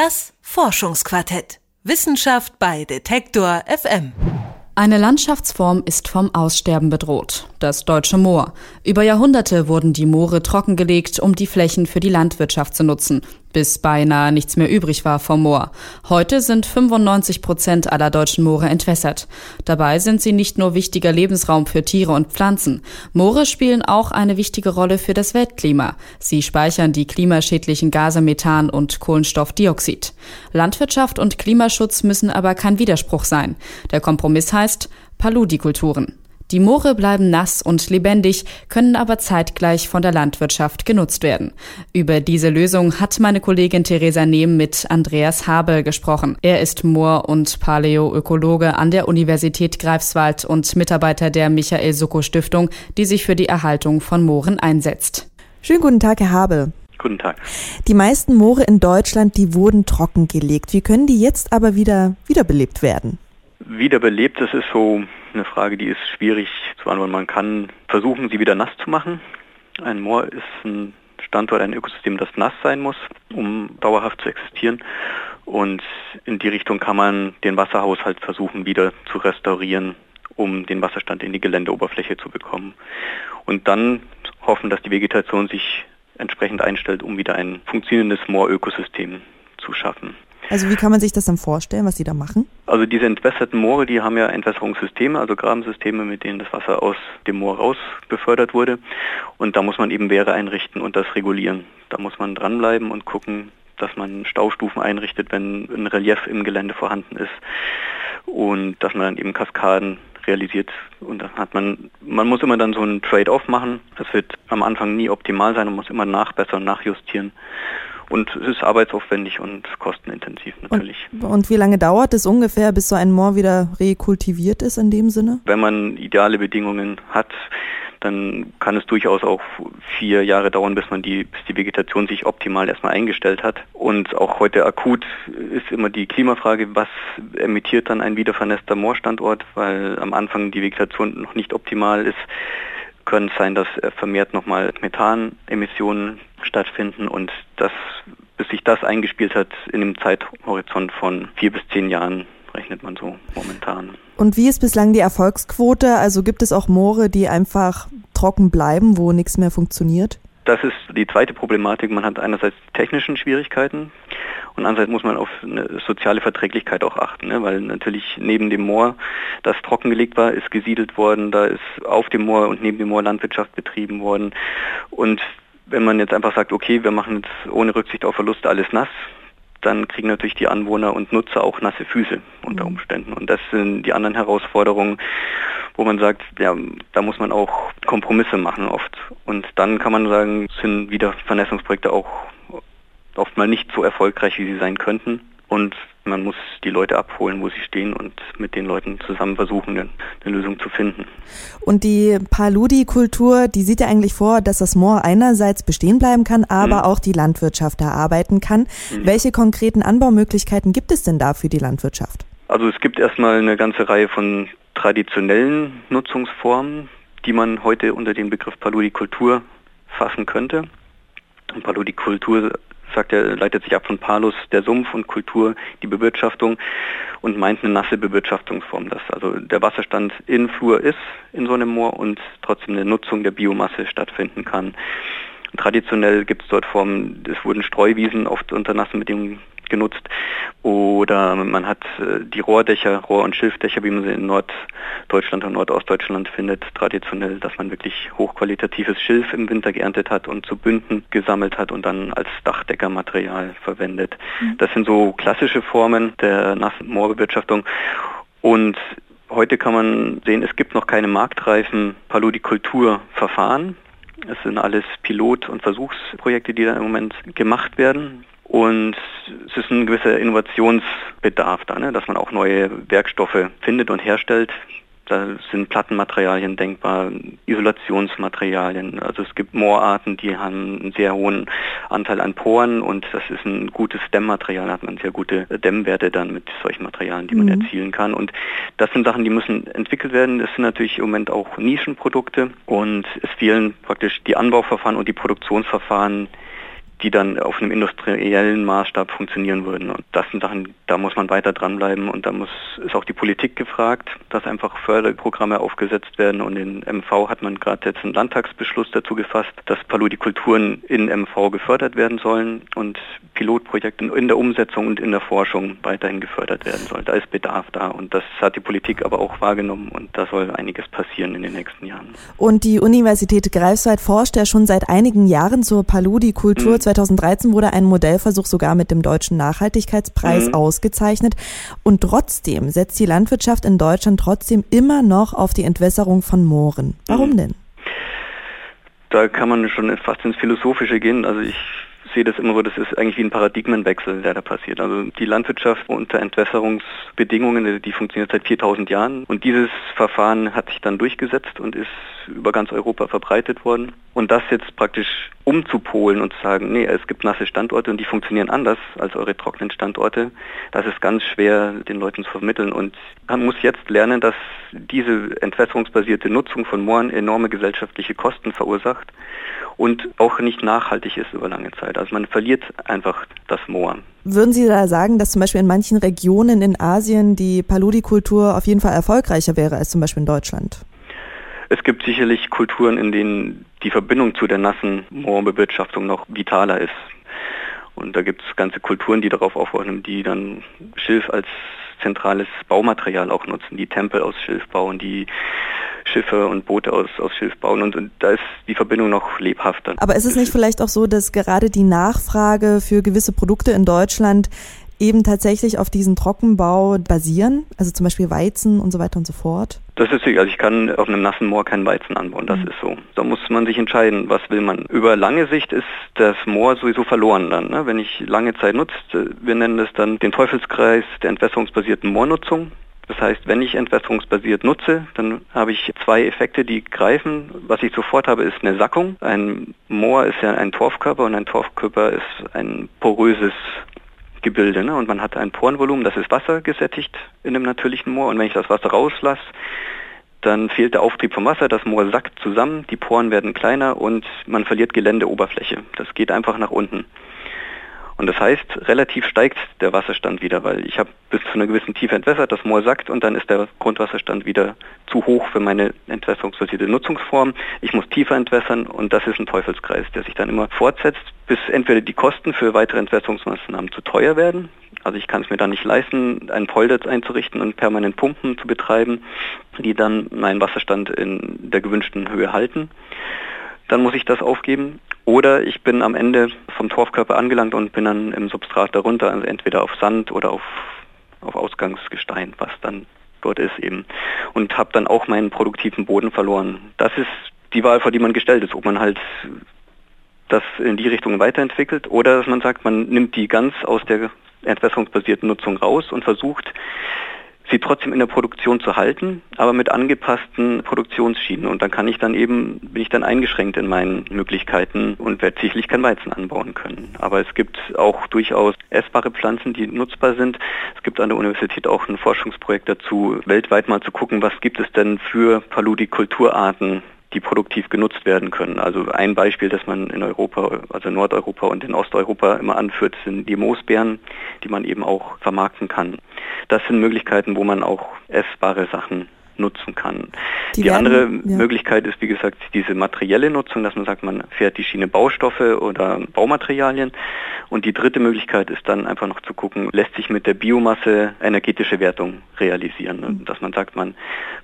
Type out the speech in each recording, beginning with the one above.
Das Forschungsquartett. Wissenschaft bei Detektor FM. Eine Landschaftsform ist vom Aussterben bedroht, das deutsche Moor. Über Jahrhunderte wurden die Moore trockengelegt, um die Flächen für die Landwirtschaft zu nutzen, bis beinahe nichts mehr übrig war vom Moor. Heute sind 95 Prozent aller deutschen Moore entwässert. Dabei sind sie nicht nur wichtiger Lebensraum für Tiere und Pflanzen. Moore spielen auch eine wichtige Rolle für das Weltklima. Sie speichern die klimaschädlichen Gase Methan und Kohlenstoffdioxid. Landwirtschaft und Klimaschutz müssen aber kein Widerspruch sein. Der Kompromiss heißt Paludikulturen. Die Moore bleiben nass und lebendig, können aber zeitgleich von der Landwirtschaft genutzt werden. Über diese Lösung hat meine Kollegin Theresa Nehm mit Andreas Habel gesprochen. Er ist Moor- und Paläoökologe an der Universität Greifswald und Mitarbeiter der Michael Sucko Stiftung, die sich für die Erhaltung von Mooren einsetzt. Schönen guten Tag, Herr Habel. Guten Tag. Die meisten Moore in Deutschland, die wurden trockengelegt. Wie können die jetzt aber wieder wiederbelebt werden? Wiederbelebt, das ist so eine Frage, die ist schwierig zu beantworten. Man kann versuchen, sie wieder nass zu machen. Ein Moor ist ein Standort, ein Ökosystem, das nass sein muss, um dauerhaft zu existieren. Und in die Richtung kann man den Wasserhaushalt versuchen, wieder zu restaurieren, um den Wasserstand in die Geländeoberfläche zu bekommen. Und dann hoffen, dass die Vegetation sich entsprechend einstellt, um wieder ein funktionierendes Moorökosystem zu schaffen. Also wie kann man sich das dann vorstellen, was Sie da machen? Also diese entwässerten Moore, die haben ja Entwässerungssysteme, also Grabensysteme, mit denen das Wasser aus dem Moor raus befördert wurde. Und da muss man eben Wehre einrichten und das regulieren. Da muss man dranbleiben und gucken, dass man Staustufen einrichtet, wenn ein Relief im Gelände vorhanden ist. Und dass man dann eben Kaskaden realisiert. Und dann hat man, man muss immer dann so einen Trade-off machen. Das wird am Anfang nie optimal sein und muss immer nachbessern, nachjustieren. Und es ist arbeitsaufwendig und kostenintensiv natürlich. Und, und, wie lange dauert es ungefähr, bis so ein Moor wieder rekultiviert ist in dem Sinne? Wenn man ideale Bedingungen hat, dann kann es durchaus auch vier Jahre dauern, bis man die, bis die Vegetation sich optimal erstmal eingestellt hat. Und auch heute akut ist immer die Klimafrage, was emittiert dann ein wiedervernässter Moorstandort, weil am Anfang die Vegetation noch nicht optimal ist können es sein, dass vermehrt nochmal Methanemissionen stattfinden und das, bis sich das eingespielt hat, in einem Zeithorizont von vier bis zehn Jahren rechnet man so momentan. Und wie ist bislang die Erfolgsquote? Also gibt es auch Moore, die einfach trocken bleiben, wo nichts mehr funktioniert? Das ist die zweite Problematik. Man hat einerseits technischen Schwierigkeiten und andererseits muss man auf eine soziale Verträglichkeit auch achten, ne? weil natürlich neben dem Moor, das trockengelegt war, ist gesiedelt worden, da ist auf dem Moor und neben dem Moor Landwirtschaft betrieben worden. Und wenn man jetzt einfach sagt, okay, wir machen jetzt ohne Rücksicht auf Verluste alles nass, dann kriegen natürlich die Anwohner und Nutzer auch nasse Füße unter mhm. Umständen. Und das sind die anderen Herausforderungen, wo man sagt, ja, da muss man auch Kompromisse machen oft. Und dann kann man sagen, sind wieder Vernässungsprojekte auch oft mal nicht so erfolgreich, wie sie sein könnten. Und man muss die Leute abholen, wo sie stehen und mit den Leuten zusammen versuchen, eine, eine Lösung zu finden. Und die Paludi-Kultur, die sieht ja eigentlich vor, dass das Moor einerseits bestehen bleiben kann, aber mhm. auch die Landwirtschaft erarbeiten kann. Mhm. Welche konkreten Anbaumöglichkeiten gibt es denn da für die Landwirtschaft? Also es gibt erstmal eine ganze Reihe von traditionellen Nutzungsformen, die man heute unter den Begriff Paludikultur fassen könnte. Paludikultur sagt er, leitet sich ab von Palus, der Sumpf und Kultur, die Bewirtschaftung und meint eine nasse Bewirtschaftungsform, dass also der Wasserstand in Flur ist in so einem Moor und trotzdem eine Nutzung der Biomasse stattfinden kann. Traditionell gibt es dort Formen, es wurden Streuwiesen oft unter nassen Bedingungen genutzt. Oder man hat äh, die Rohrdächer, Rohr- und Schilfdächer, wie man sie in Norddeutschland und Nordostdeutschland findet, traditionell, dass man wirklich hochqualitatives Schilf im Winter geerntet hat und zu Bünden gesammelt hat und dann als Dachdeckermaterial verwendet. Mhm. Das sind so klassische Formen der nassen Moorbewirtschaftung. Und heute kann man sehen, es gibt noch keine marktreifen Paludikulturverfahren. Es sind alles Pilot- und Versuchsprojekte, die da im Moment gemacht werden. Und es ist ein gewisser Innovationsbedarf da, ne? dass man auch neue Werkstoffe findet und herstellt. Da sind Plattenmaterialien denkbar, Isolationsmaterialien. Also es gibt Moorarten, die haben einen sehr hohen Anteil an Poren und das ist ein gutes Dämmmaterial, da hat man sehr gute Dämmwerte dann mit solchen Materialien, die man mhm. erzielen kann. Und das sind Sachen, die müssen entwickelt werden. Das sind natürlich im Moment auch Nischenprodukte und es fehlen praktisch die Anbauverfahren und die Produktionsverfahren, die dann auf einem industriellen Maßstab funktionieren würden. Und das sind Sachen, da muss man weiter dranbleiben und da muss ist auch die Politik gefragt, dass einfach Förderprogramme aufgesetzt werden und in MV hat man gerade jetzt einen Landtagsbeschluss dazu gefasst, dass Paludikulturen in MV gefördert werden sollen und Pilotprojekte in der Umsetzung und in der Forschung weiterhin gefördert werden sollen. Da ist Bedarf da und das hat die Politik aber auch wahrgenommen und da soll einiges passieren in den nächsten Jahren. Und die Universität Greifswald forscht ja schon seit einigen Jahren zur Paludi-Kultur. Mhm. 2013 wurde ein Modellversuch sogar mit dem Deutschen Nachhaltigkeitspreis mhm. ausgezeichnet. Und trotzdem setzt die Landwirtschaft in Deutschland trotzdem immer noch auf die Entwässerung von Mooren. Warum mhm. denn? Da kann man schon fast ins Philosophische gehen. Also ich sehe das immer so, das ist eigentlich wie ein Paradigmenwechsel, der da passiert. Also die Landwirtschaft unter Entwässerungsbedingungen, die funktioniert seit 4000 Jahren und dieses Verfahren hat sich dann durchgesetzt und ist über ganz Europa verbreitet worden. Und das jetzt praktisch umzupolen und zu sagen, nee, es gibt nasse Standorte und die funktionieren anders als eure trockenen Standorte, das ist ganz schwer den Leuten zu vermitteln. Und man muss jetzt lernen, dass diese entwässerungsbasierte Nutzung von Mooren enorme gesellschaftliche Kosten verursacht und auch nicht nachhaltig ist über lange Zeit. Also man verliert einfach das Moor. Würden Sie da sagen, dass zum Beispiel in manchen Regionen in Asien die Paludi-Kultur auf jeden Fall erfolgreicher wäre als zum Beispiel in Deutschland? Es gibt sicherlich Kulturen, in denen die Verbindung zu der nassen Moorbewirtschaftung noch vitaler ist. Und da gibt es ganze Kulturen, die darauf aufbauen, die dann Schilf als zentrales Baumaterial auch nutzen, die Tempel aus Schilf bauen, die Schiffe und Boote aus, aus Schilf bauen und, und da ist die Verbindung noch lebhafter. Aber ist es nicht vielleicht auch so, dass gerade die Nachfrage für gewisse Produkte in Deutschland eben tatsächlich auf diesen Trockenbau basieren, also zum Beispiel Weizen und so weiter und so fort? Das ist sicher. Also ich kann auf einem nassen Moor keinen Weizen anbauen, das mhm. ist so. Da muss man sich entscheiden, was will man. Über lange Sicht ist das Moor sowieso verloren dann. Ne? Wenn ich lange Zeit nutze, wir nennen das dann den Teufelskreis der entwässerungsbasierten Moornutzung. Das heißt, wenn ich entwässerungsbasiert nutze, dann habe ich zwei Effekte, die greifen. Was ich sofort habe, ist eine Sackung. Ein Moor ist ja ein Torfkörper und ein Torfkörper ist ein poröses Gebilde. Ne? Und man hat ein Porenvolumen, das ist Wasser gesättigt in dem natürlichen Moor. Und wenn ich das Wasser rauslasse, dann fehlt der Auftrieb vom Wasser, das Moor sackt zusammen, die Poren werden kleiner und man verliert Geländeoberfläche. Das geht einfach nach unten. Und das heißt, relativ steigt der Wasserstand wieder, weil ich habe bis zu einer gewissen Tiefe entwässert, das Moor sackt und dann ist der Grundwasserstand wieder zu hoch für meine entwässerungsbasierte Nutzungsform. Ich muss tiefer entwässern und das ist ein Teufelskreis, der sich dann immer fortsetzt, bis entweder die Kosten für weitere Entwässerungsmaßnahmen zu teuer werden. Also ich kann es mir dann nicht leisten, einen Polder einzurichten und permanent Pumpen zu betreiben, die dann meinen Wasserstand in der gewünschten Höhe halten dann muss ich das aufgeben. Oder ich bin am Ende vom Torfkörper angelangt und bin dann im Substrat darunter, also entweder auf Sand oder auf, auf Ausgangsgestein, was dann dort ist eben. Und habe dann auch meinen produktiven Boden verloren. Das ist die Wahl, vor die man gestellt ist, ob man halt das in die Richtung weiterentwickelt oder dass man sagt, man nimmt die ganz aus der entwässerungsbasierten Nutzung raus und versucht, sie trotzdem in der Produktion zu halten, aber mit angepassten Produktionsschienen. Und dann kann ich dann eben, bin ich dann eingeschränkt in meinen Möglichkeiten und werde sicherlich kein Weizen anbauen können. Aber es gibt auch durchaus essbare Pflanzen, die nutzbar sind. Es gibt an der Universität auch ein Forschungsprojekt dazu, weltweit mal zu gucken, was gibt es denn für Paludikulturarten, die produktiv genutzt werden können. Also ein Beispiel, das man in Europa, also Nordeuropa und in Osteuropa immer anführt, sind die Moosbeeren, die man eben auch vermarkten kann. Das sind Möglichkeiten, wo man auch essbare Sachen nutzen kann. Die, die werden, andere ja. Möglichkeit ist, wie gesagt, diese materielle Nutzung, dass man sagt, man fährt die Schiene Baustoffe oder Baumaterialien. Und die dritte Möglichkeit ist dann einfach noch zu gucken, lässt sich mit der Biomasse energetische Wertung realisieren. Mhm. Dass man sagt, man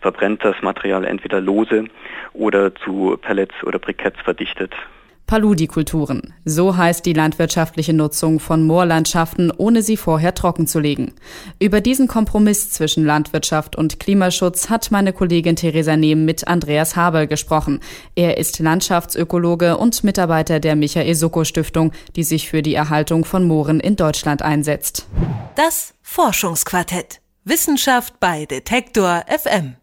verbrennt das Material entweder lose oder zu Pellets oder Briketts verdichtet. Paludikulturen. So heißt die landwirtschaftliche Nutzung von Moorlandschaften, ohne sie vorher trockenzulegen. Über diesen Kompromiss zwischen Landwirtschaft und Klimaschutz hat meine Kollegin Theresa Nehm mit Andreas Habel gesprochen. Er ist Landschaftsökologe und Mitarbeiter der Michael Soko Stiftung, die sich für die Erhaltung von Mooren in Deutschland einsetzt. Das Forschungsquartett. Wissenschaft bei Detektor FM.